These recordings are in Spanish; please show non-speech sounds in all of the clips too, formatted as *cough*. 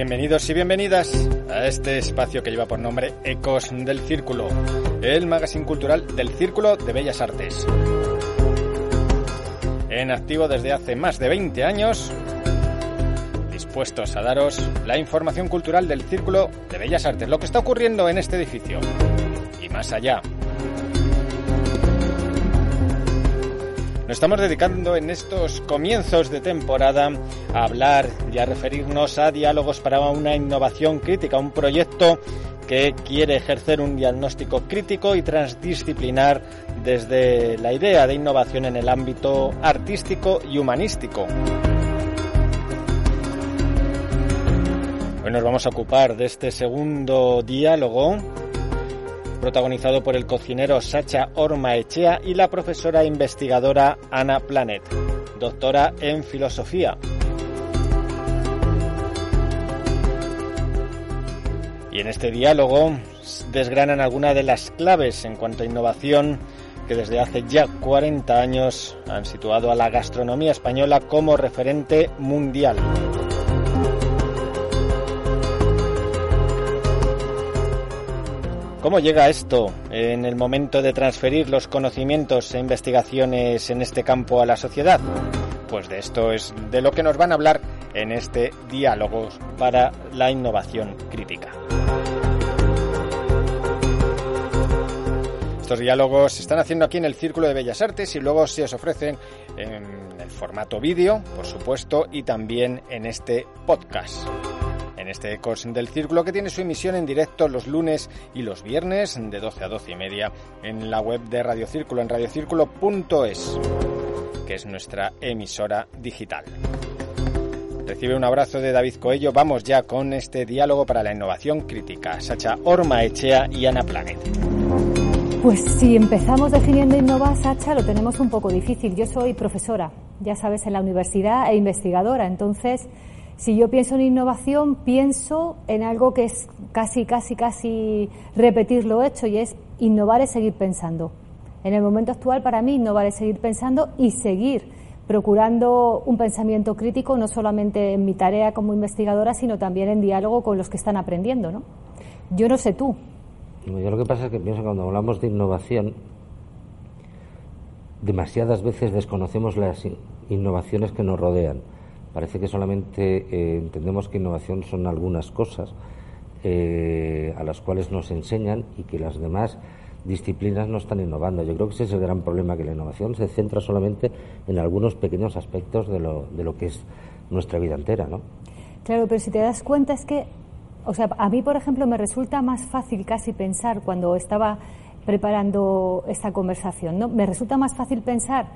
Bienvenidos y bienvenidas a este espacio que lleva por nombre Ecos del Círculo, el magazine cultural del Círculo de Bellas Artes. En activo desde hace más de 20 años, dispuestos a daros la información cultural del Círculo de Bellas Artes, lo que está ocurriendo en este edificio y más allá. Nos estamos dedicando en estos comienzos de temporada a hablar y a referirnos a diálogos para una innovación crítica, un proyecto que quiere ejercer un diagnóstico crítico y transdisciplinar desde la idea de innovación en el ámbito artístico y humanístico. Hoy nos vamos a ocupar de este segundo diálogo protagonizado por el cocinero Sacha Ormaechea y la profesora investigadora Ana Planet, doctora en filosofía. Y en este diálogo desgranan algunas de las claves en cuanto a innovación que desde hace ya 40 años han situado a la gastronomía española como referente mundial. ¿Cómo llega esto en el momento de transferir los conocimientos e investigaciones en este campo a la sociedad? Pues de esto es de lo que nos van a hablar en este diálogo para la innovación crítica. Estos diálogos se están haciendo aquí en el Círculo de Bellas Artes y luego se os ofrecen en el formato vídeo, por supuesto, y también en este podcast en este Ecos del Círculo que tiene su emisión en directo los lunes y los viernes de 12 a 12 y media en la web de Radio Círculo en radiocírculo.es, que es nuestra emisora digital. Recibe un abrazo de David Coello. Vamos ya con este diálogo para la innovación crítica. Sacha Orma Echea y Ana Planet. Pues si empezamos definiendo innovar, Sacha, lo tenemos un poco difícil. Yo soy profesora, ya sabes, en la universidad e investigadora. Entonces, si yo pienso en innovación, pienso en algo que es casi, casi, casi repetir lo hecho y es innovar es seguir pensando. En el momento actual, para mí, innovar es seguir pensando y seguir procurando un pensamiento crítico, no solamente en mi tarea como investigadora, sino también en diálogo con los que están aprendiendo. ¿no? Yo no sé tú. Yo lo que pasa es que pienso que cuando hablamos de innovación, demasiadas veces desconocemos las innovaciones que nos rodean. Parece que solamente eh, entendemos que innovación son algunas cosas eh, a las cuales nos enseñan y que las demás disciplinas no están innovando. Yo creo que ese es el gran problema, que la innovación se centra solamente en algunos pequeños aspectos de lo, de lo que es nuestra vida entera, ¿no? Claro, pero si te das cuenta es que, o sea, a mí, por ejemplo, me resulta más fácil casi pensar cuando estaba preparando esta conversación, ¿no? Me resulta más fácil pensar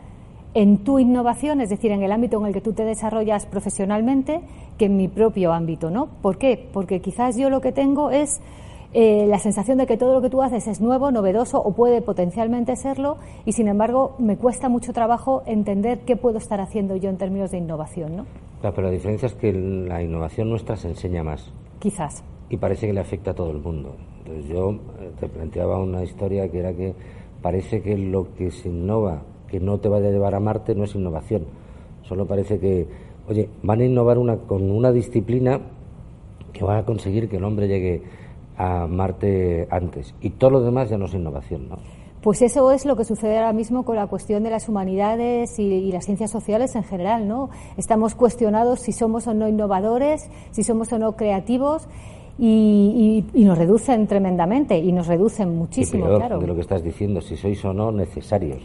en tu innovación, es decir, en el ámbito en el que tú te desarrollas profesionalmente, que en mi propio ámbito, ¿no? ¿Por qué? Porque quizás yo lo que tengo es eh, la sensación de que todo lo que tú haces es nuevo, novedoso o puede potencialmente serlo y sin embargo me cuesta mucho trabajo entender qué puedo estar haciendo yo en términos de innovación, ¿no? Claro, pero la diferencia es que la innovación nuestra se enseña más. Quizás. Y parece que le afecta a todo el mundo. Entonces yo eh, te planteaba una historia que era que parece que lo que se innova que no te vaya a llevar a Marte no es innovación. Solo parece que, oye, van a innovar una, con una disciplina que va a conseguir que el hombre llegue a Marte antes. Y todo lo demás ya no es innovación, ¿no? Pues eso es lo que sucede ahora mismo con la cuestión de las humanidades y, las ciencias sociales en general, ¿no? Estamos cuestionados si somos o no innovadores, si somos o no creativos. Y, nos reducen tremendamente y nos reducen muchísimo, claro. De lo que estás diciendo, si sois o no necesarios.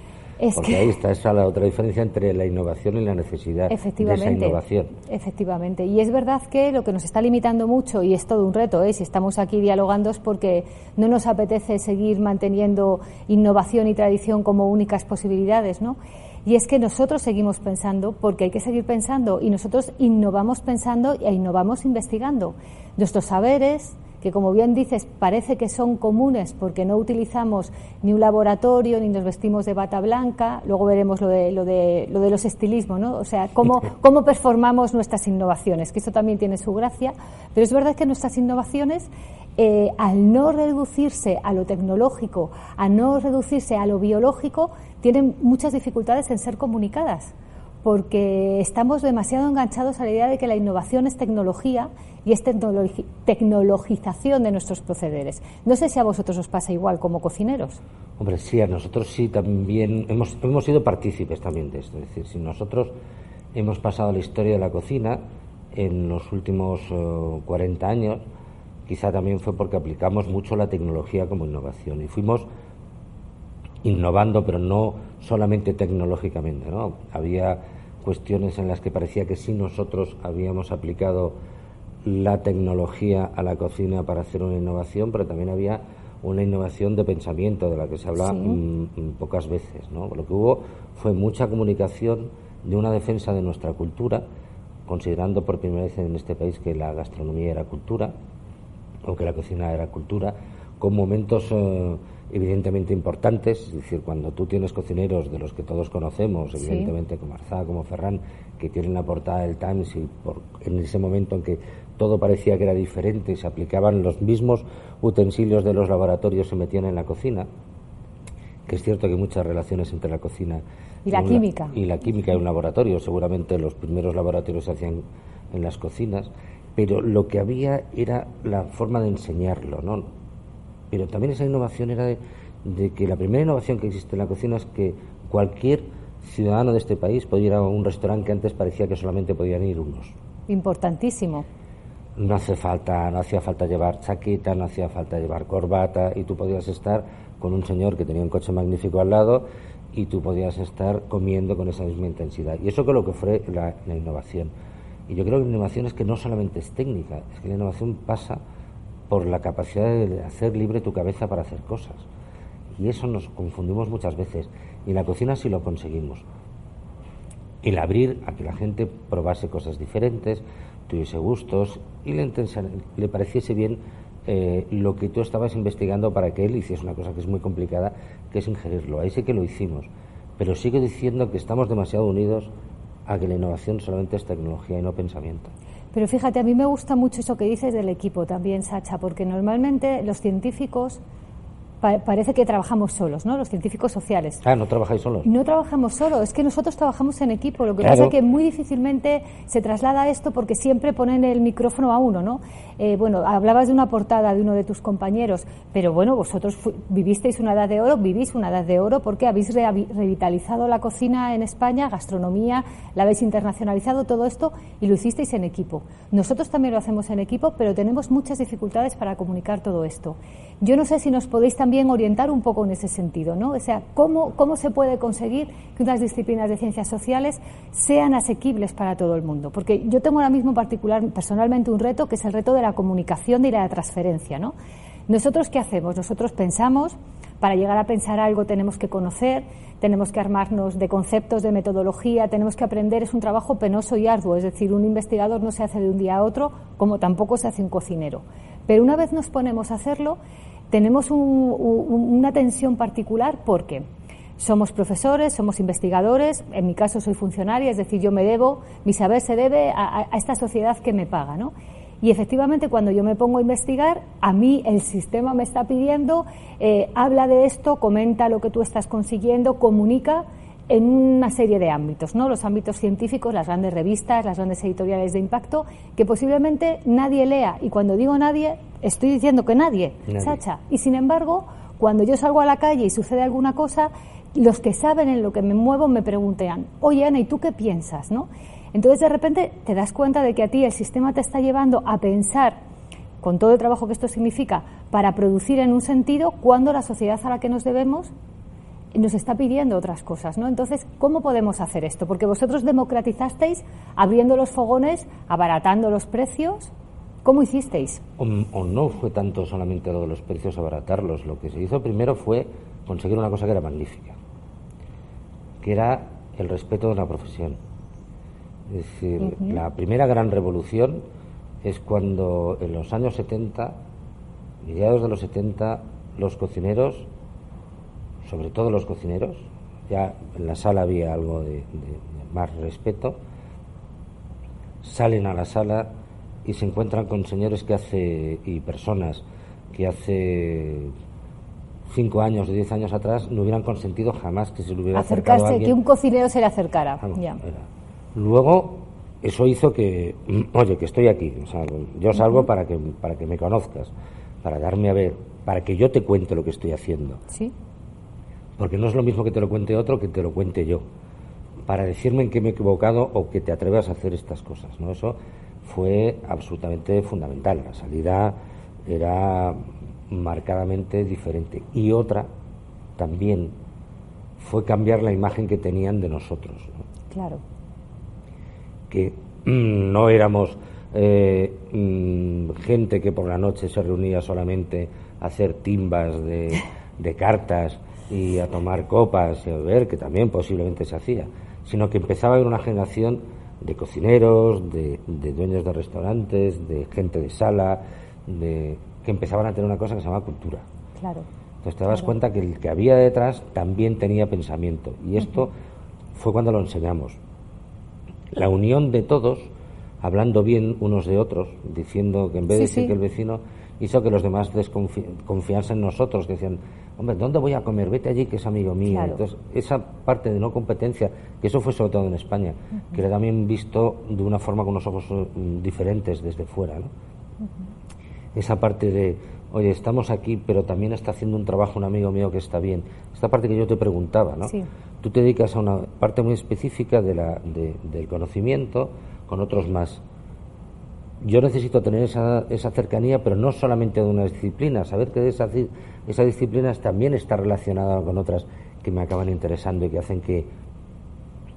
Porque ahí está esa la otra diferencia entre la innovación y la necesidad de esa innovación. Efectivamente. Y es verdad que lo que nos está limitando mucho, y es todo un reto, ¿eh? si estamos aquí dialogando es porque no nos apetece seguir manteniendo innovación y tradición como únicas posibilidades, ¿no? Y es que nosotros seguimos pensando, porque hay que seguir pensando, y nosotros innovamos pensando e innovamos investigando. Nuestros saberes, que como bien dices parece que son comunes porque no utilizamos ni un laboratorio ni nos vestimos de bata blanca, luego veremos lo de, lo de, lo de los estilismos, ¿no? O sea, cómo, *laughs* cómo performamos nuestras innovaciones, que eso también tiene su gracia, pero es verdad que nuestras innovaciones, eh, al no reducirse a lo tecnológico, a no reducirse a lo biológico, tienen muchas dificultades en ser comunicadas porque estamos demasiado enganchados a la idea de que la innovación es tecnología y es tecnologización de nuestros procederes. No sé si a vosotros os pasa igual como cocineros. Hombre, sí, a nosotros sí también hemos, hemos sido partícipes también de esto. Es decir, si nosotros hemos pasado la historia de la cocina en los últimos 40 eh, años, quizá también fue porque aplicamos mucho la tecnología como innovación y fuimos innovando, pero no solamente tecnológicamente. ¿no? Había cuestiones en las que parecía que sí nosotros habíamos aplicado la tecnología a la cocina para hacer una innovación, pero también había una innovación de pensamiento de la que se habla pocas veces. ¿no? Lo que hubo fue mucha comunicación de una defensa de nuestra cultura, considerando por primera vez en este país que la gastronomía era cultura, o que la cocina era cultura, con momentos eh, evidentemente importantes, es decir, cuando tú tienes cocineros de los que todos conocemos, evidentemente como Arzá, como Ferran, que tienen la portada del Times y por, en ese momento en que todo parecía que era diferente se aplicaban los mismos utensilios de los laboratorios se metían en la cocina, que es cierto que hay muchas relaciones entre la cocina y la química. y la química en un laboratorio, seguramente los primeros laboratorios se hacían en las cocinas, pero lo que había era la forma de enseñarlo, ¿no? Pero también esa innovación era de, que la primera innovación que existe en la cocina es que cualquier ciudadano de este país podía ir a un restaurante que antes parecía que solamente podían ir unos. Importantísimo. No hace falta, no hacía falta llevar chaqueta, no hacía falta llevar corbata y tú podías estar con un señor que tenía un coche magnífico al lado y tú podías estar comiendo con esa misma intensidad. Y eso es lo que fue la, la innovación. Y yo creo que la innovación es que no solamente es técnica, es que la innovación pasa por la capacidad de hacer libre tu cabeza para hacer cosas. Y eso nos confundimos muchas veces. Y en la cocina sí lo conseguimos. El abrir a que la gente probase cosas diferentes, tuviese gustos y le, pareciese bien eh, lo que tú estabas investigando para que él hiciese una cosa que es muy complicada, que es ingerirlo. Ahí sí que lo hicimos. Pero sigo diciendo que estamos demasiado unidos a que la innovación solamente es tecnología y no pensamiento. Pero fíjate, a mí me gusta mucho eso que dices del equipo también, Sacha, porque normalmente los científicos parece que trabajamos solos, ¿no? Los científicos sociales. Ah, no trabajáis solos. No trabajamos solos, es que nosotros trabajamos en equipo. Lo que pasa es que muy difícilmente se traslada esto porque siempre ponen el micrófono a uno, ¿no? Eh, bueno, hablabas de una portada de uno de tus compañeros, pero bueno, vosotros vivisteis una edad de oro, vivís una edad de oro porque habéis revitalizado la cocina en España, gastronomía, la habéis internacionalizado, todo esto y lo hicisteis en equipo. Nosotros también lo hacemos en equipo, pero tenemos muchas dificultades para comunicar todo esto. Yo no sé si nos podéis también orientar un poco en ese sentido, ¿no? O sea, ¿cómo, cómo se puede conseguir que unas disciplinas de ciencias sociales sean asequibles para todo el mundo? Porque yo tengo ahora mismo particular, personalmente, un reto que es el reto de la comunicación y la transferencia, ¿no? Nosotros, ¿qué hacemos? Nosotros pensamos, para llegar a pensar algo tenemos que conocer, tenemos que armarnos de conceptos, de metodología, tenemos que aprender, es un trabajo penoso y arduo, es decir, un investigador no se hace de un día a otro, como tampoco se hace un cocinero. Pero una vez nos ponemos a hacerlo, tenemos una tensión particular porque somos profesores, somos investigadores, en mi caso soy funcionaria, es decir, yo me debo, mi saber se debe a, esta sociedad que me paga, ¿no? Y efectivamente, cuando yo me pongo a investigar, a mí el sistema me está pidiendo, eh, habla de esto, comenta lo que tú estás consiguiendo, comunica en una serie de ámbitos, ¿no? Los ámbitos científicos, las grandes revistas, las grandes editoriales de impacto, que posiblemente nadie lea. Y cuando digo nadie, estoy diciendo que nadie, Sacha. Y sin embargo, cuando yo salgo a la calle y sucede alguna cosa, los que saben en lo que me muevo me preguntan, oye Ana, ¿y tú qué piensas? ¿no? Entonces de repente te das cuenta de que a ti el sistema te está llevando a pensar con todo el trabajo que esto significa para producir en un sentido cuando la sociedad a la que nos debemos nos está pidiendo otras cosas, ¿no? Entonces, ¿cómo podemos hacer esto? Porque vosotros democratizasteis abriendo los fogones, abaratando los precios. ¿Cómo hicisteis? O, no fue tanto solamente lo de los precios abaratarlos. Lo que se hizo primero fue conseguir una cosa que era magnífica, que era el respeto de la profesión. Es decir, la primera gran revolución es cuando en los años 70, mediados de los 70, los cocineros sobre todo los cocineros, ya en la sala había algo de, más respeto, salen a la sala y se encuentran con señores que hace y personas que hace cinco años o diez años atrás no hubieran consentido jamás que se le hubiera acercarse, acercado a que un cocinero se le acercara. Ya. Luego, eso hizo que, *clears throat* oye, que estoy aquí, o sea, yo salgo para, que, para que me conozcas, para darme a ver, para que yo te cuente lo que estoy haciendo. Sí. Porque no es lo mismo que te lo cuente otro que te lo cuente yo. Para decirme en qué me he equivocado o que te atrevas a hacer estas cosas, ¿no? Eso fue absolutamente fundamental. La salida era marcadamente diferente. Y otra también fue cambiar la imagen que tenían de nosotros. Claro. Que *clears throat* no éramos eh, mm, gente que por la noche se reunía solamente a hacer timbas de, *laughs* de cartas y a tomar copas y a beber, que también posiblemente se hacía, sino que empezaba a haber una generación de cocineros, de, de dueños de restaurantes, de gente de sala, de que empezaban a tener una cosa que se llama cultura. Claro. Entonces te das cuenta que el que había detrás también tenía pensamiento. Y esto fue cuando lo enseñamos. La unión de todos, hablando bien unos de otros, diciendo que en vez de decir que el vecino hizo que los demás desconfiasen en nosotros, que decían, hombre, ¿dónde voy a comer? Vete allí que es amigo mío. Entonces, esa parte de no competencia, que eso fue sobre todo en España, que era también visto de una forma con unos ojos mm, diferentes desde fuera. ¿no? esa parte de, oye, estamos aquí, pero también está haciendo un trabajo un amigo mío que está bien. Esta parte que yo te preguntaba, ¿no? Tú te dedicas a una parte muy específica de la, del conocimiento con otros más. Yo necesito tener esa, esa cercanía, pero no solamente de una disciplina, saber que esa, esa disciplina también está relacionada con otras que me acaban interesando y que hacen que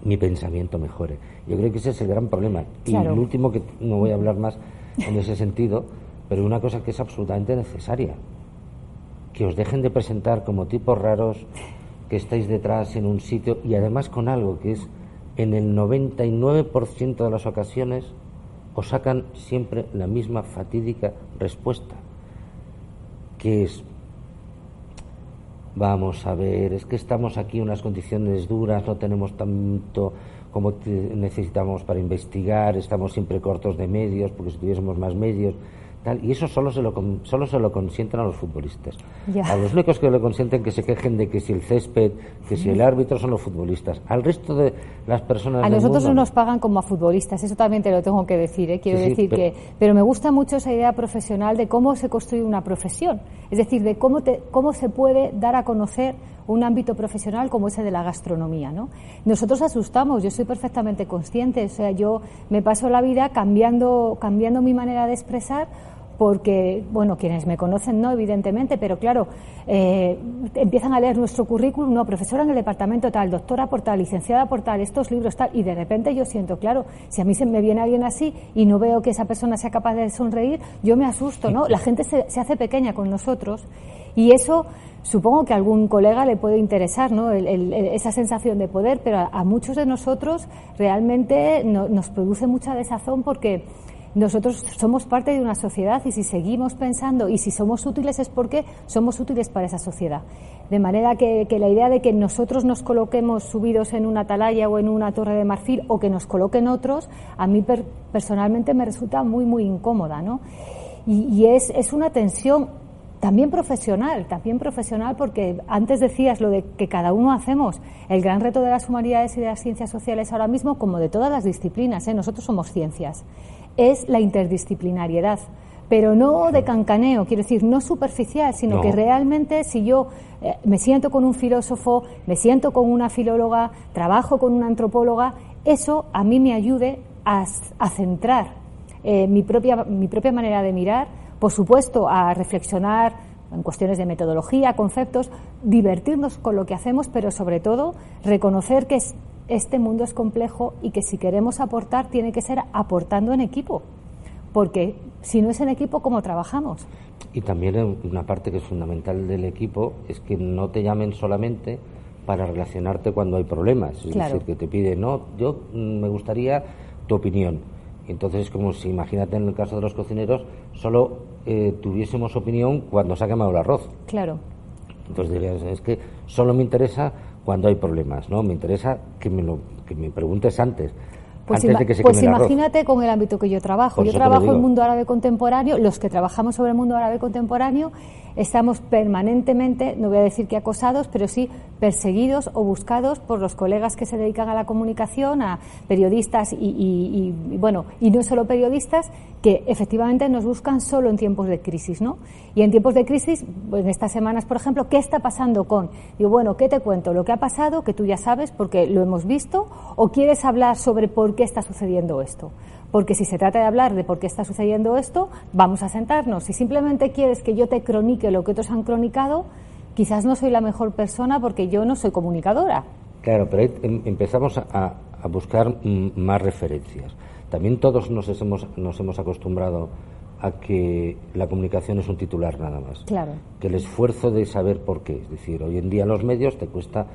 mi pensamiento mejore. Yo creo que ese es el gran problema. Y el último, que no voy a hablar más en ese sentido, pero una cosa que es absolutamente necesaria, que os dejen de presentar como tipos raros que estáis detrás en un sitio y además con algo que es en el 99% de las ocasiones os sacan siempre la misma fatídica respuesta, que es, vamos a ver, es que estamos aquí en unas condiciones duras, no tenemos tanto como necesitamos para investigar, estamos siempre cortos de medios, porque si tuviésemos más medios, y eso solo se lo, solo se lo consienten a los futbolistas. A los únicos que lo consienten que se quejen de que si el césped, que si el árbitro son los futbolistas. Al resto de las personas. A nosotros no nos pagan como a futbolistas, eso también te lo tengo que decir. ¿eh? Quiero decir que. Pero me gusta mucho esa idea profesional de cómo se construye una profesión. Es decir, de cómo, te, cómo se puede dar a conocer un ámbito profesional como ese de la gastronomía, ¿no? Nosotros asustamos, yo soy perfectamente consciente, o sea, yo me paso la vida cambiando, cambiando mi manera de expresar porque, bueno, quienes me conocen no, evidentemente, pero claro, eh, empiezan a leer nuestro currículum, no, profesora en el departamento tal, doctora por tal, licenciada por tal, estos libros tal, y de repente yo siento, claro, si a mí se me viene alguien así y no veo que esa persona sea capaz de sonreír, yo me asusto, ¿no? La gente se, se hace pequeña con nosotros y eso supongo que a algún colega le puede interesar ¿no? esa sensación de poder, pero a, muchos de nosotros realmente nos produce mucha desazón porque nosotros somos parte de una sociedad y si seguimos pensando y si somos útiles es porque somos útiles para esa sociedad. De manera que, la idea de que nosotros nos coloquemos subidos en una atalaya o en una torre de marfil o que nos coloquen otros, a mí personalmente me resulta muy, muy incómoda. ¿no? Y, es, es una tensión también profesional, también profesional porque antes decías lo de que cada uno hacemos el gran reto de las humanidades y de las ciencias sociales ahora mismo como de todas las disciplinas, ¿eh? nosotros somos ciencias es la interdisciplinariedad, pero no de cancaneo, quiero decir, no superficial, sino que realmente si yo eh, me siento con un filósofo, me siento con una filóloga, trabajo con una antropóloga, eso a mí me ayude a, centrar eh, mi, propia, mi propia manera de mirar, por supuesto, a reflexionar en cuestiones de metodología, conceptos, divertirnos con lo que hacemos, pero sobre todo reconocer que es este mundo es complejo y que si queremos aportar tiene que ser aportando en equipo, porque si no es en equipo, ¿cómo trabajamos? Y también una parte que es fundamental del equipo es que no te llamen solamente para relacionarte cuando hay problemas, es decir, que te piden, no, yo mm, me gustaría tu opinión. Entonces es como si, imagínate en el caso de los cocineros, solo eh, tuviésemos opinión cuando se ha quemado el arroz. Claro. Entonces dirías, es que solo me interesa cuando hay problemas, ¿no? Me interesa que me, lo, que me preguntes antes. Pues, antes de que se pues el arroz. imagínate con el ámbito que yo trabajo. Por yo trabajo en mundo árabe contemporáneo, los que trabajamos sobre el mundo árabe contemporáneo estamos permanentemente, no voy a decir que acosados, pero sí perseguidos o buscados por los colegas que se dedican a la comunicación, a periodistas y, bueno, y no solo periodistas, que efectivamente nos buscan solo en tiempos de crisis, ¿no? Y en tiempos de crisis, pues, en estas semanas, por ejemplo, ¿qué está pasando con? Digo, bueno, ¿qué te cuento? Lo que ha pasado, que tú ya sabes porque lo hemos visto, o quieres hablar sobre por qué está sucediendo esto? Porque si se trata de hablar de por qué está sucediendo esto, vamos a sentarnos. Si simplemente quieres que yo te cronique lo que otros han cronicado, quizás no soy la mejor persona porque yo no soy comunicadora. Claro, pero ahí em- empezamos a, a buscar mm, más referencias. También todos nos hemos, nos hemos acostumbrado a que la comunicación es un titular nada más. Claro. Que el esfuerzo de saber por qué. Es decir, hoy en día los medios te cuesta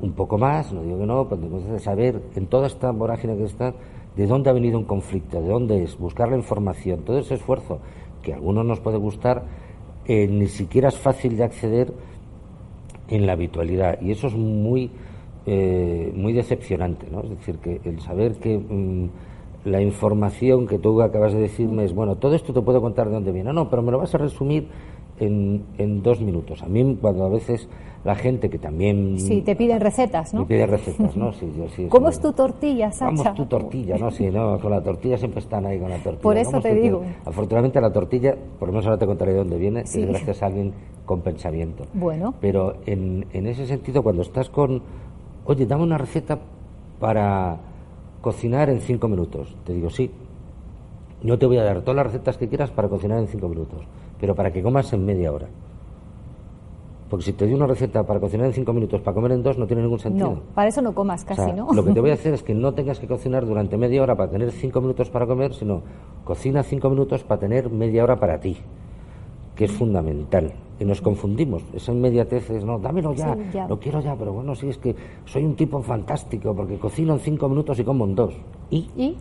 un poco más, no digo que no, pero te cuesta saber en toda esta vorágine que está de dónde ha venido un conflicto, de dónde es, buscar la información, todo ese esfuerzo que a algunos nos puede gustar, eh, ni siquiera es fácil de acceder en la habitualidad. Y eso es muy eh, muy decepcionante ¿no? es decir que el saber que mm, la información que tú acabas de decirme es bueno todo esto te puedo contar de dónde viene no pero me lo vas a resumir en, en dos minutos. A mí cuando a veces la gente que también Sí, te piden recetas, ¿no? me pide recetas no sí, yo, sí, *laughs* ¿Cómo es tu tortilla, Sacha? Vamos tu tortilla, ¿no? Sí, no, con la tortilla siempre están ahí con la tortilla. Por eso te digo. tortilla. Afortunadamente la tortilla, por lo menos ahora te contaré de dónde viene, Sí. es gracias a alguien con pensamiento. Bueno. Pero en, en ese sentido, cuando estás con, oye, dame una receta para cocinar en cinco minutos, te digo, sí. Yo te voy a dar todas las recetas que quieras para cocinar en cinco minutos, pero para que comas en media hora. Porque si te doy una receta para cocinar en cinco minutos, para comer en dos, no tiene ningún sentido. No, para eso no comas O casi, sea, ¿no? Lo que te voy a *laughs* hacer es que no tengas que cocinar durante media hora para tener cinco minutos para comer, sino cocina cinco minutos para tener media hora para ti, que es fundamental. Y nos confundimos. Esa inmediatez es, no, dámelo ya, Sí, ya. lo quiero ya, pero bueno, sí, es que soy un tipo fantástico porque cocino en cinco minutos y como en dos. ¿Y? ¿Y?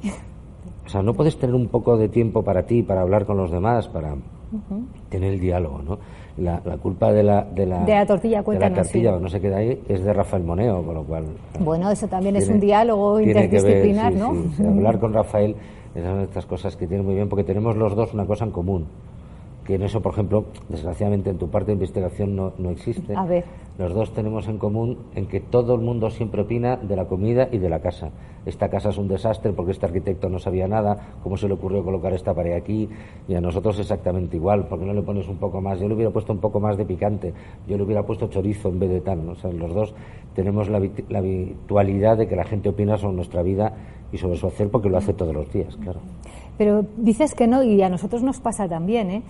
O sea, no puedes tener un poco de tiempo para ti, para hablar con los demás, para tener el diálogo, ¿no? La, la culpa de la, de la, De la tortilla, de la tortilla, sí. no se queda ahí, es de Rafael Moneo, con lo cual... Bueno, eso también es un diálogo ver, interdisciplinar, sí, ¿no? sí. Hablar *laughs* con Rafael es una de estas cosas que tiene muy bien, porque tenemos los dos una cosa en común. Que en eso, por ejemplo, desgraciadamente en tu parte de investigación no, no existe. A ver. Los dos tenemos en común en que todo el mundo siempre opina de la comida y de la casa. Esta casa es un desastre porque este arquitecto no sabía nada, cómo se le ocurrió colocar esta pared aquí, y a nosotros exactamente igual, porque no le pones un poco más. Yo le hubiera puesto un poco más de picante, yo le hubiera puesto chorizo en vez de tal. ¿no? O sea, los dos tenemos la, la habitualidad de que la gente opina sobre nuestra vida y sobre su hacer porque lo hace todos los días, claro. Pero dices que no, y a nosotros nos pasa también, ¿eh?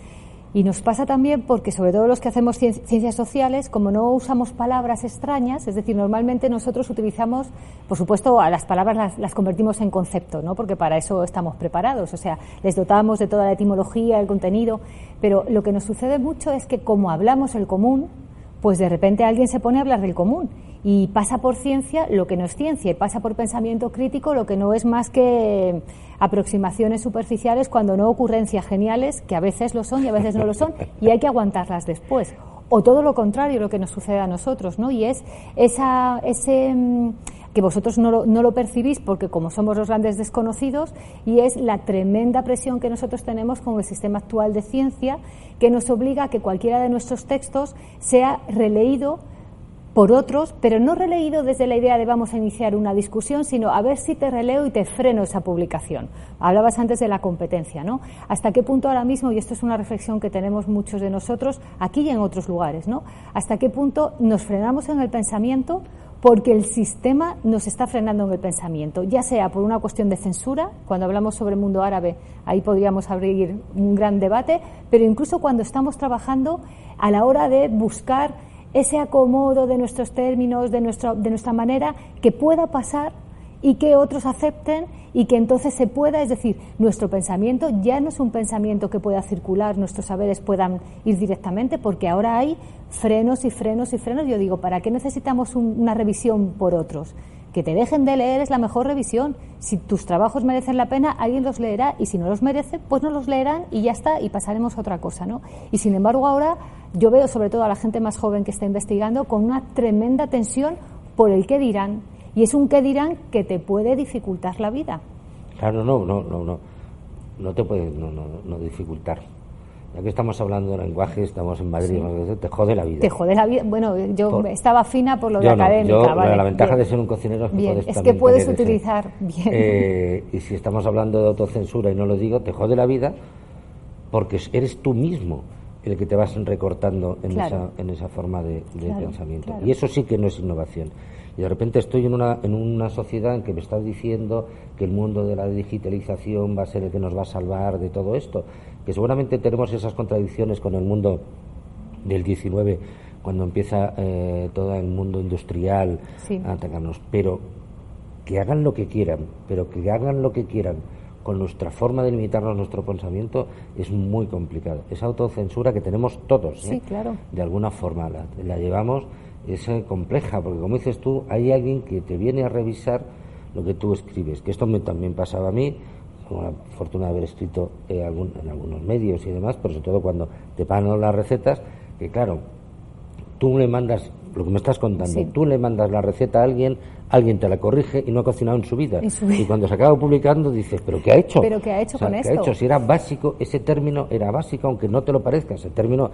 Y nos pasa también porque, sobre todo los que hacemos cien- ciencias sociales, como no usamos palabras extrañas, es decir, normalmente nosotros utilizamos, por supuesto, a las palabras las, las convertimos en concepto, ¿no? Porque para eso estamos preparados, o sea, les dotamos de toda la etimología, el contenido, pero lo que nos sucede mucho es que como hablamos el común, pues de repente alguien se pone a hablar del común y pasa por ciencia lo que no es ciencia y pasa por pensamiento crítico lo que no es más que aproximaciones superficiales cuando no ocurrencias geniales que a veces lo son y a veces no lo son y hay que aguantarlas después. O todo lo contrario lo que nos sucede a nosotros no y es esa ese mm, que vosotros no lo, no lo percibís porque como somos los grandes desconocidos y es la tremenda presión que nosotros tenemos con el sistema actual de ciencia que nos obliga a que cualquiera de nuestros textos sea releído por otros, pero no releído desde la idea de vamos a iniciar una discusión, sino a ver si te releo y te freno esa publicación. Hablabas antes de la competencia, ¿no? ¿Hasta qué punto ahora mismo, y esto es una reflexión que tenemos muchos de nosotros aquí y en otros lugares, ¿no? ¿Hasta qué punto nos frenamos en el pensamiento porque el sistema nos está frenando en el pensamiento, ya sea por una cuestión de censura, cuando hablamos sobre el mundo árabe, ahí podríamos abrir un gran debate, pero incluso cuando estamos trabajando a la hora de buscar ese acomodo de nuestros términos, de, nuestra de nuestra manera, que pueda pasar y que otros acepten y que entonces se pueda, es decir, nuestro pensamiento ya no es un pensamiento que pueda circular, nuestros saberes puedan ir directamente, porque ahora hay frenos y frenos y frenos. Yo digo, ¿para qué necesitamos un- una revisión por otros? Que te dejen de leer es la mejor revisión. Si tus trabajos merecen la pena, alguien los leerá y si no los merece, pues no los leerán y ya está y pasaremos a otra cosa, ¿no? Y sin embargo ahora yo veo sobre todo a la gente más joven que está investigando con una tremenda tensión por el qué dirán Y es un que dirán que te puede dificultar la vida. Claro, no, no, no, no, no te puede no, no, no dificultar. Ya que estamos hablando de lenguaje, estamos en Madrid, te jode la vida. Te jode la vida. Bueno, yo estaba fina por lo de académica. Yo, la ventaja de ser un cocinero es que bien, puedes, es que puedes utilizar bien. Eh, y si estamos hablando de autocensura y no lo digo, te jode la vida porque eres tú mismo el que te vas recortando en, esa, en esa forma de, pensamiento. Y eso sí que no es innovación. Y de repente estoy en una, en una sociedad en que me está diciendo que el mundo de la digitalización va a ser el que nos va a salvar de todo esto. Que seguramente tenemos esas contradicciones con el mundo del 19, cuando empieza eh, todo el mundo industrial a atacarnos. Pero que hagan lo que quieran, pero que hagan lo que quieran con nuestra forma de limitarnos nuestro pensamiento es muy complicado. Esa autocensura que tenemos todos, ¿eh? claro. de alguna forma la, la llevamos, es eh, compleja, porque como dices tú, hay alguien que te viene a revisar lo que tú escribes, que esto me, también pasaba a mí, con la fortuna de haber escrito eh, en algunos medios y demás, pero sobre todo cuando te pagan las recetas, que claro, tú le mandas lo que me estás contando. Tú le mandas la receta a alguien, alguien te la corrige y no ha cocinado en su vida. Y cuando se acaba publicando dices, ¿pero qué ha hecho? ¿Pero qué ha hecho con esto? Ha hecho? Si era básico, ese término era básico, aunque no te lo parezca. Ese término,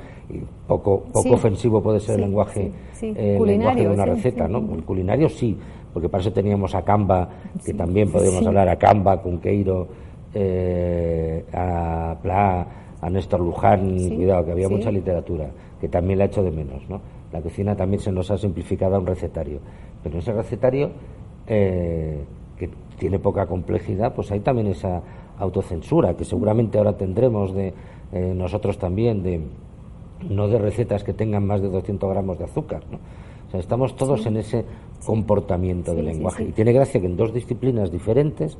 poco, poco ofensivo puede ser el lenguaje, eh, lenguaje de una receta, ¿no? El culinario sí, porque para eso teníamos a Camba, que también podemos hablar a Camba, Cunqueiro, eh, a Pla, a Néstor Luján, cuidado, que había mucha literatura, que también la ha hecho de menos, ¿no? La cocina también se nos ha simplificado a un recetario, pero ese recetario eh, que tiene poca complejidad, pues hay también esa autocensura que seguramente ahora tendremos de eh, nosotros también de no de recetas que tengan más de 200 gramos de azúcar, ¿no? O sea, estamos todos en ese comportamiento del lenguaje. y tiene gracia que en dos disciplinas diferentes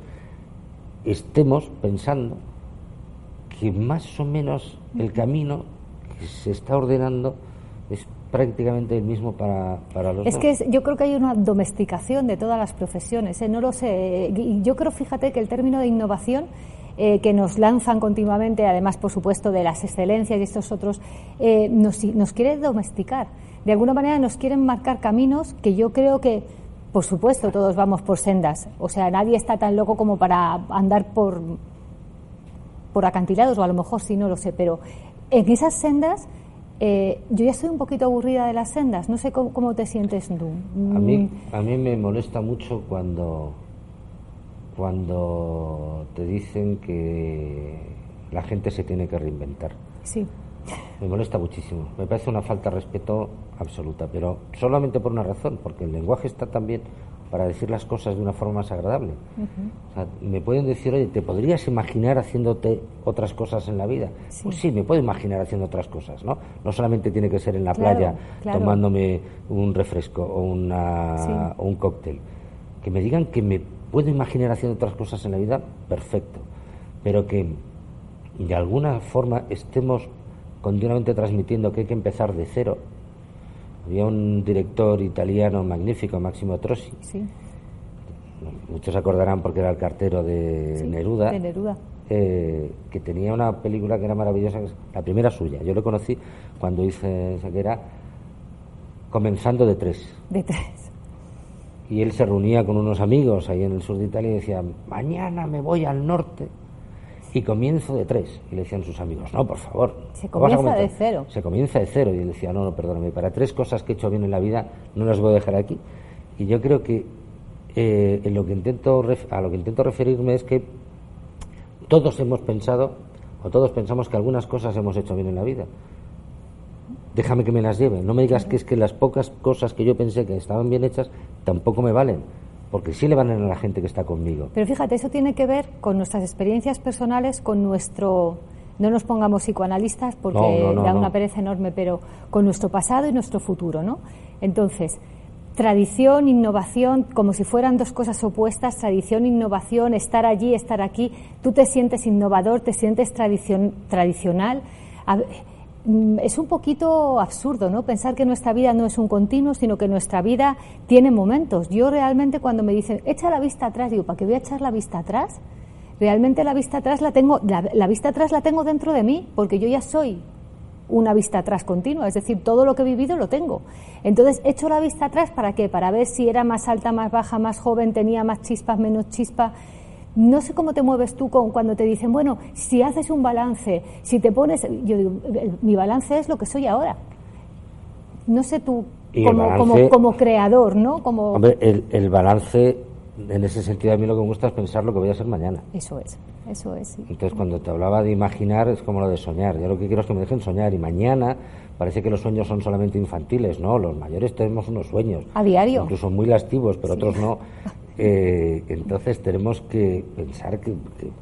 estemos pensando que más o menos el camino que se está ordenando es prácticamente el mismo para, para los es que yo creo que hay una domesticación de todas las profesiones ¿eh? no lo sé yo creo fíjate que el término de innovación eh, que nos lanzan continuamente además por supuesto de las excelencias y estos otros eh, nos, nos quiere domesticar. De alguna manera nos quieren marcar caminos que yo creo que por supuesto todos vamos por sendas. O sea nadie está tan loco como para andar por por acantilados o a lo mejor sí no lo sé pero en esas sendas eh, yo ya estoy un poquito aburrida de las sendas. No sé cómo, te sientes tú. A mí, mm. a mí me molesta mucho cuando, cuando te dicen que la gente se tiene que reinventar. Sí. Me molesta muchísimo. Me parece una falta de respeto absoluta, pero solamente por una razón, porque el lenguaje está también para decir las cosas de una forma más agradable. o sea, me pueden decir, oye, ¿te podrías imaginar haciéndote otras cosas en la vida? Pues sí, me puedo imaginar haciendo otras cosas, ¿no? No solamente tiene que ser en la playa tomándome un refresco o, una, o un cóctel. Que me digan que me puedo imaginar haciendo otras cosas en la vida, perfecto. Pero que de alguna forma estemos continuamente transmitiendo que hay que empezar de cero había un director italiano magnífico, Máximo Trossi. Sí. Muchos acordarán porque era el cartero de Neruda. De Neruda. Eh, que tenía una película que era maravillosa, la primera suya. Yo lo conocí cuando hice esa que era Comenzando de tres. De tres. Y él se reunía con unos amigos ahí en el sur de Italia y decía, mañana me voy al norte y comienzo de tres. Y le decían sus amigos, no, por favor. Se comienza de cero. Se comienza de cero. Y él decía, no, no, perdóname, para tres cosas que he hecho bien en la vida no las voy a dejar aquí. Y yo creo que eh, en lo que intento a lo que intento referirme es que todos hemos pensado, o todos pensamos que algunas cosas hemos hecho bien en la vida. Déjame que me las lleve. No me digas que es que las pocas cosas que yo pensé que estaban bien hechas tampoco me valen porque sí le van a la gente que está conmigo. Pero fíjate, eso tiene que ver con nuestras experiencias personales, con nuestro, no nos pongamos psicoanalistas porque da una pereza enorme, pero con nuestro pasado y nuestro futuro, ¿no? Entonces, tradición, innovación, como si fueran dos cosas opuestas, tradición, innovación, estar allí, estar aquí, tú te sientes innovador, te sientes tradicional. Mm, es un poquito absurdo, ¿no? Pensar que nuestra vida no es un continuo, sino que nuestra vida tiene momentos. Yo realmente cuando me dicen, echa la vista atrás, digo, ¿para qué voy a echar la vista atrás? Realmente la vista atrás la tengo, la, vista atrás la tengo dentro de mí, porque yo ya soy una vista atrás continua, es decir, todo lo que he vivido lo tengo. Entonces, he hecho la vista atrás para qué? Para ver si era más alta, más baja, más joven, tenía más chispas, menos chispas. No sé cómo te mueves tú con, cuando te dicen, bueno, si haces un balance, si te pones. Yo digo, mi balance es lo que soy ahora. No sé tú, como, como, creador, ¿no? Como... Hombre, el, el balance en ese sentido a mí lo que me gusta es pensar lo que voy a ser mañana. Eso es, eso es. Entonces cuando te hablaba de imaginar es como lo de soñar. Yo lo que quiero es que me dejen soñar y mañana parece que los sueños son solamente infantiles, ¿no? Los mayores tenemos unos sueños. A diario. Incluso muy lastivos, pero otros no. *laughs* Eh, entonces tenemos que pensar que,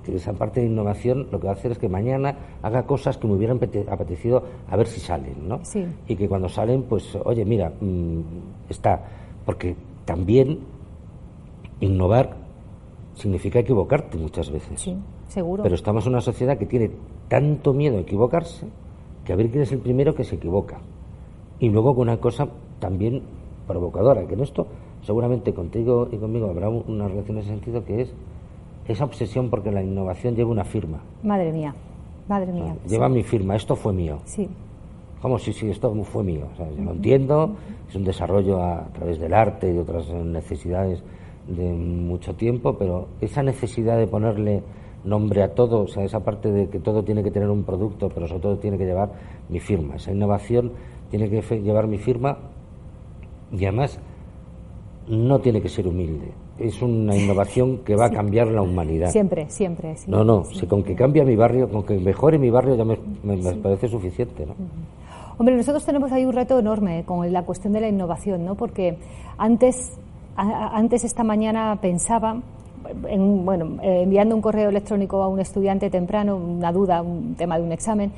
esa parte de innovación lo que va a hacer es que mañana haga cosas que me hubieran apetecido a ver si salen, ¿no? Sí. Y que cuando salen, pues, oye, mira, mm, está. Porque también innovar significa equivocarte muchas veces. Sí, seguro. Pero estamos en una sociedad que tiene tanto miedo a equivocarse que a ver quién es el primero que se equivoca. Y luego con una cosa también provocadora, que en esto seguramente contigo y conmigo habrá una relación en ese sentido que es esa obsesión porque la innovación lleva una firma. Madre mía, madre mía. lleva mi firma, esto fue mío. Sí. ¿Cómo si sí, esto fue mío? O sea, yo lo entiendo, es un desarrollo a través del arte y de otras necesidades de mucho tiempo, pero esa necesidad de ponerle nombre a todo, o sea, esa parte de que todo tiene que tener un producto, pero sobre todo tiene que llevar mi firma. Esa innovación tiene que llevar mi firma y además no tiene que ser humilde. Es una innovación que va a cambiar la humanidad. Siempre, siempre. no, no, si con que cambie mi barrio, con que mejore mi barrio ya me, parece suficiente. ¿no? Hombre, nosotros tenemos ahí un reto enorme con la cuestión de la innovación, ¿no? porque antes antes esta mañana pensaba, en, bueno, eh, enviando un correo electrónico a un estudiante temprano, una duda, un tema de un examen,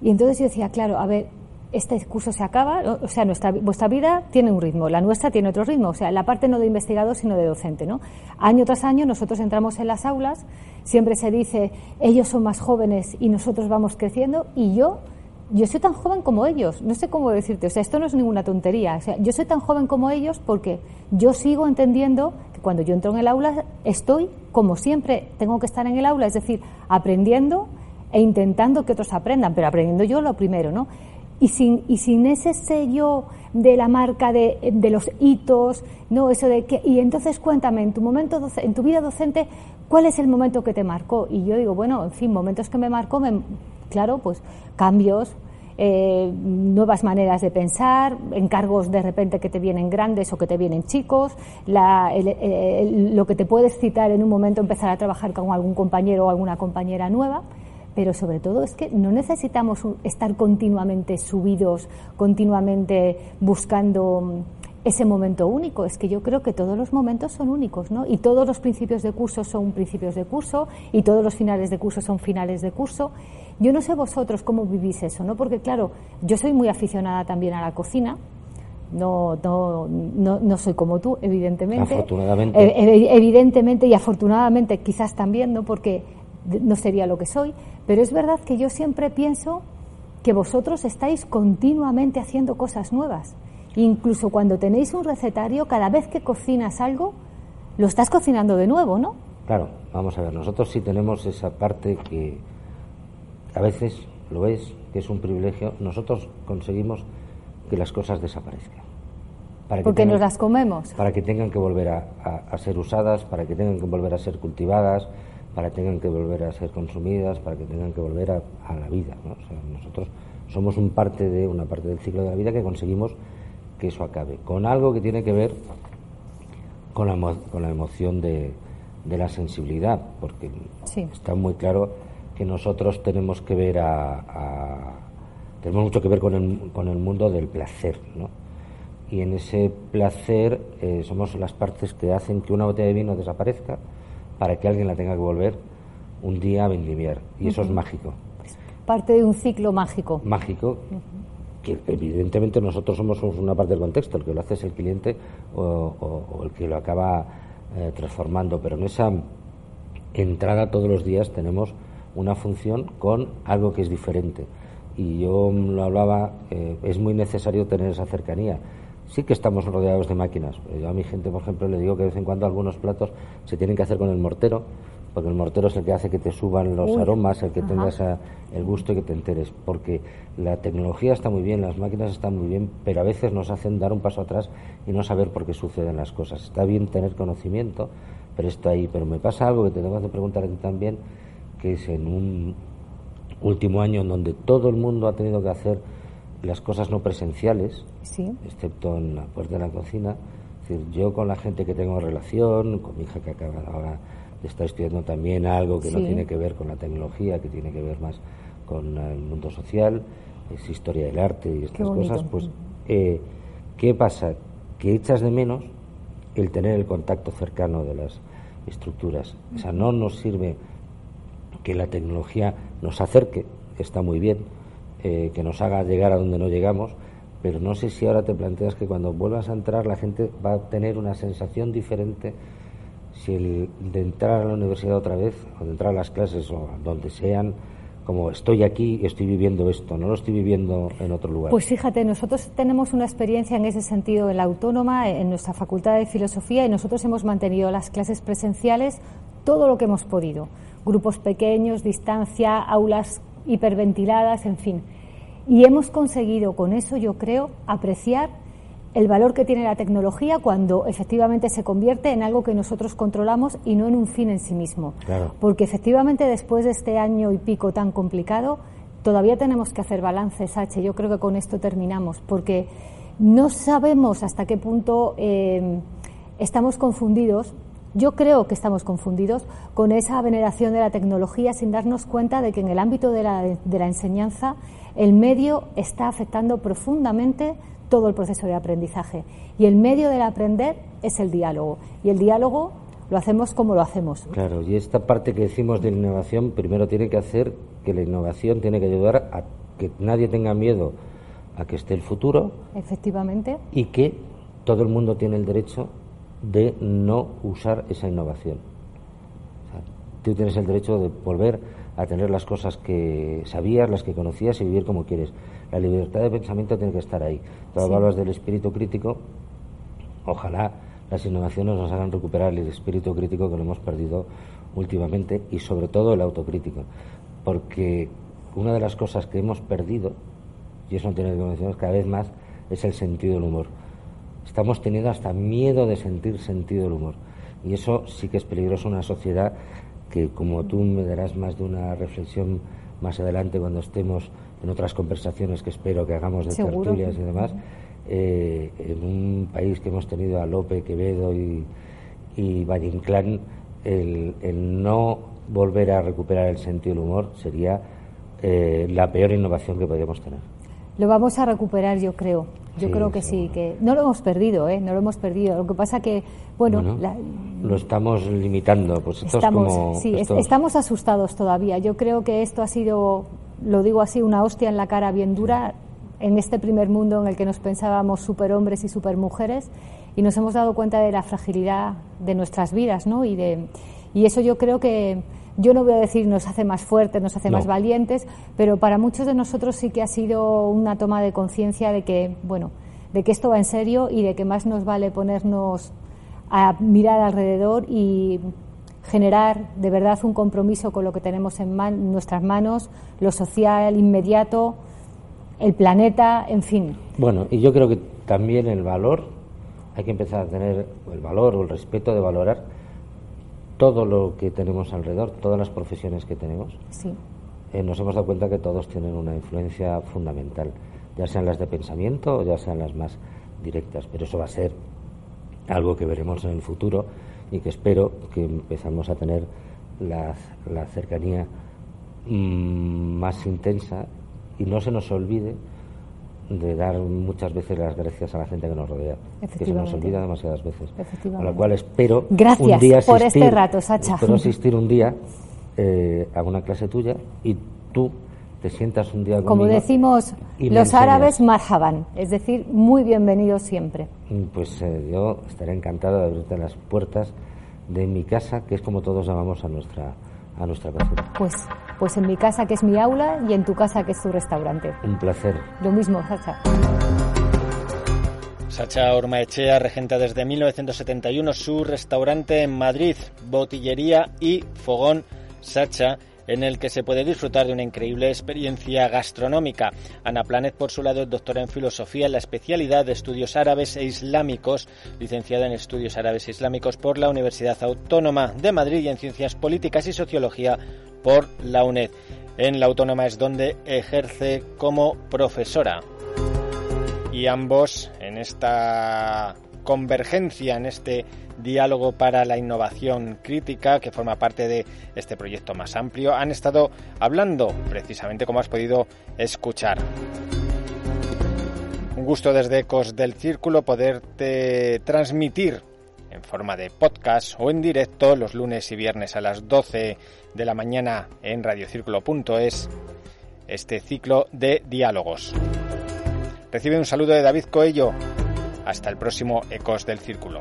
y entonces yo decía, claro, a ver, este curso se acaba, o sea, nuestra, vuestra vida tiene un ritmo, la nuestra tiene otro ritmo, o sea, la parte no de investigador, sino de docente, ¿no? Año tras año nosotros entramos en las aulas, siempre se dice, ellos son más jóvenes y nosotros vamos creciendo, y yo yo soy tan joven como ellos, no sé cómo decirte, o sea, esto no es ninguna tontería, o sea, yo soy tan joven como ellos porque yo sigo entendiendo que cuando yo entro en el aula estoy como siempre tengo que estar en el aula, es decir, aprendiendo e intentando que otros aprendan, pero aprendiendo yo lo primero, ¿no? Y sin, y sin ese sello de la marca de, los hitos, no, eso de que, y entonces cuéntame, en tu momento, en tu vida docente, ¿cuál es el momento que te marcó? Y yo digo, bueno, en fin, momentos que me marcó, me, claro, pues cambios, eh, nuevas maneras de pensar, encargos de repente que te vienen grandes o que te vienen chicos, lo que te puedes citar en un momento empezar a trabajar con algún compañero o alguna compañera nueva, pero sobre todo es que no necesitamos estar continuamente subidos, continuamente buscando ese momento único. Es que yo creo que todos los momentos son únicos, ¿no? Y todos los principios de curso son principios de curso y todos los finales de curso son finales de curso. Yo no sé vosotros cómo vivís eso, ¿no? Porque claro, yo soy muy aficionada también a la cocina. No, no, no, soy como tú, evidentemente. Afortunadamente. Eh, evidentemente y afortunadamente quizás también, ¿no? Porque no sería lo que soy. Pero es verdad que yo siempre pienso que vosotros estáis continuamente haciendo cosas nuevas Incluso cuando tenéis un recetario, cada vez que cocinas algo, lo estás cocinando de nuevo, ¿no? Claro, vamos a ver, nosotros sí tenemos esa parte que a veces lo ves, que es un privilegio, nosotros conseguimos que las cosas desaparezcan. Para que Porque nos las comemos. Para que tengan que volver a, ser usadas, para que tengan que volver a ser cultivadas, para que tengan que volver a ser consumidas, para que tengan que volver a, la vida. ¿no? O sea, nosotros somos un parte de una parte del ciclo de la vida que conseguimos que eso acabe, con algo que tiene que ver con la, con la emoción de, de la sensibilidad, porque está muy claro que nosotros tenemos que ver a, tenemos mucho que ver con el, con el mundo del placer, ¿no? Y en ese placer eh, somos las partes que hacen que una botella de vino desaparezca para que alguien la tenga que volver un día a vendimiar. Y eso es mágico. Parte de un ciclo mágico. Mágico, que evidentemente nosotros somos una parte del contexto, el que lo hace es el cliente o, el que lo acaba eh, transformando, pero en esa entrada todos los días tenemos una función con algo que es diferente. Y yo lo hablaba, eh, es muy necesario tener esa cercanía. Sí que estamos rodeados de máquinas. Yo a mi gente, por ejemplo, le digo que de vez en cuando algunos platos se tienen que hacer con el mortero porque el mortero es el que hace que te suban los aromas, el que tengas el gusto y que te enteres, porque la tecnología está muy bien, las máquinas están muy bien, pero a veces nos hacen dar un paso atrás y no saber por qué suceden las cosas. Está bien tener conocimiento, pero está ahí. Pero me pasa algo que te tengo que preguntar a ti también, que es en un último año en donde todo el mundo ha tenido que hacer las cosas no presenciales, excepto en la puerta de la cocina. Es decir, yo con la gente que tengo relación, con mi hija que acaba ahora de estar estudiando también algo que no tiene que ver con la tecnología, que tiene que ver más con el mundo social, es historia del arte y estas cosas, pues, eh, ¿qué pasa? Que echas de menos el tener el contacto cercano de las estructuras. O sea, no nos sirve que la tecnología nos acerque, está muy bien, eh, que nos haga llegar a donde no llegamos, pero no sé si ahora te planteas que cuando vuelvas a entrar la gente va a tener una sensación diferente si el de entrar a la universidad otra vez, o de entrar a las clases o donde sean, como estoy aquí y estoy viviendo esto, no lo estoy viviendo en otro lugar. Pues fíjate, nosotros tenemos una experiencia en ese sentido en la autónoma, en nuestra Facultad de Filosofía, y nosotros hemos mantenido las clases presenciales todo lo que hemos podido. Grupos pequeños, distancia, aulas hiperventiladas, en fin. Y hemos conseguido con eso, yo creo, apreciar el valor que tiene la tecnología cuando efectivamente se convierte en algo que nosotros controlamos y no en un fin en sí mismo. Porque efectivamente después de este año y pico tan complicado, todavía tenemos que hacer balances, H. Yo creo que con esto terminamos, porque no sabemos hasta qué punto eh, estamos confundidos. Yo creo que estamos confundidos con esa veneración de la tecnología sin darnos cuenta de que en el ámbito de la, de la enseñanza el medio está afectando profundamente todo el proceso de aprendizaje. Y el medio del aprender es el diálogo. Y el diálogo lo hacemos como lo hacemos. Claro, y esta parte que decimos de la innovación, primero tiene que hacer que la innovación tiene que ayudar a que nadie tenga miedo a que esté el futuro. Efectivamente. Y que todo el mundo tiene el derecho de no usar esa innovación. tú tienes el derecho de volver a tener las cosas que sabías, las que conocías y vivir como quieres. La libertad de pensamiento tiene que estar ahí. Tú hablas del espíritu crítico. Ojalá las innovaciones nos hagan recuperar el espíritu crítico que lo hemos perdido últimamente y sobre todo el autocrítico. Porque una de las cosas que hemos perdido, y eso no tiene que mencionar cada vez más, es el sentido del humor. Estamos teniendo hasta miedo de sentir sentido del humor. Y eso sí que es peligroso en una sociedad que como tú me darás más de una reflexión más adelante cuando estemos en otras conversaciones que espero que hagamos de tertulias y demás, eh, en un país que hemos tenido a Lope, Quevedo y, y Valle Inclán, el, no volver a recuperar el sentido del humor sería eh, la peor innovación que podríamos tener. Lo vamos a recuperar, yo creo. Yo creo que sí, que no lo hemos perdido, ¿eh? No lo hemos perdido. Lo que pasa que, bueno... lo estamos limitando. Pues estamos, sí, estamos asustados todavía. Yo creo que esto ha sido, lo digo así, una hostia en la cara bien dura en este primer mundo en el que nos pensábamos superhombres y supermujeres y nos hemos dado cuenta de la fragilidad de nuestras vidas, ¿no? Y, de, y eso yo creo que yo no voy a decir nos hace más fuertes, nos hace más valientes, pero para muchos de nosotros sí que ha sido una toma de conciencia de que, bueno, de que esto va en serio y de que más nos vale ponernos a mirar alrededor y generar de verdad un compromiso con lo que tenemos en nuestras manos, lo social, inmediato, el planeta, en fin. Bueno, y yo creo que también el valor, hay que empezar a tener el valor o el respeto de valorar todo lo que tenemos alrededor, todas las profesiones que tenemos, eh, nos hemos dado cuenta que todos tienen una influencia fundamental, ya sean las de pensamiento o ya sean las más directas. Pero eso va a ser algo que veremos en el futuro y que espero que empezamos a tener la, cercanía mm, más intensa y no se nos olvide de dar muchas veces las gracias a la gente que nos rodea, que se nos olvida demasiadas veces. Con lo cual espero gracias un día por este rato, Sacha. Espero asistir un día eh, a una clase tuya y tú te sientas un día Como decimos los árabes, marhaban, es decir, muy bienvenido siempre. Pues eh, yo estaré encantado de abrirte las puertas de mi casa, que es como todos llamamos a nuestra a nuestra cocina. Pues, pues en mi casa, que es mi aula, y en tu casa, que es tu restaurante. Un placer. Lo mismo, Sacha. Sacha Ormaechea regenta desde 1971 su restaurante en Madrid, Botillería y Fogón Sacha en el que se puede disfrutar de una increíble experiencia gastronómica. Ana Planet, por su lado, es doctora en filosofía en la especialidad de estudios árabes e islámicos, licenciada en estudios árabes e islámicos por la Universidad Autónoma de Madrid y en ciencias políticas y sociología por la UNED. En la Autónoma es donde ejerce como profesora. Y ambos en esta convergencia, en este diálogo para la innovación crítica, que forma parte de este proyecto más amplio, han estado hablando, precisamente como has podido escuchar. Un gusto desde Ecos del Círculo poderte transmitir en forma de podcast o en directo los lunes y viernes a las 12 de la mañana en radiocírculo.es este ciclo de diálogos. Recibe un saludo de David Coello. Hasta el próximo Ecos del Círculo.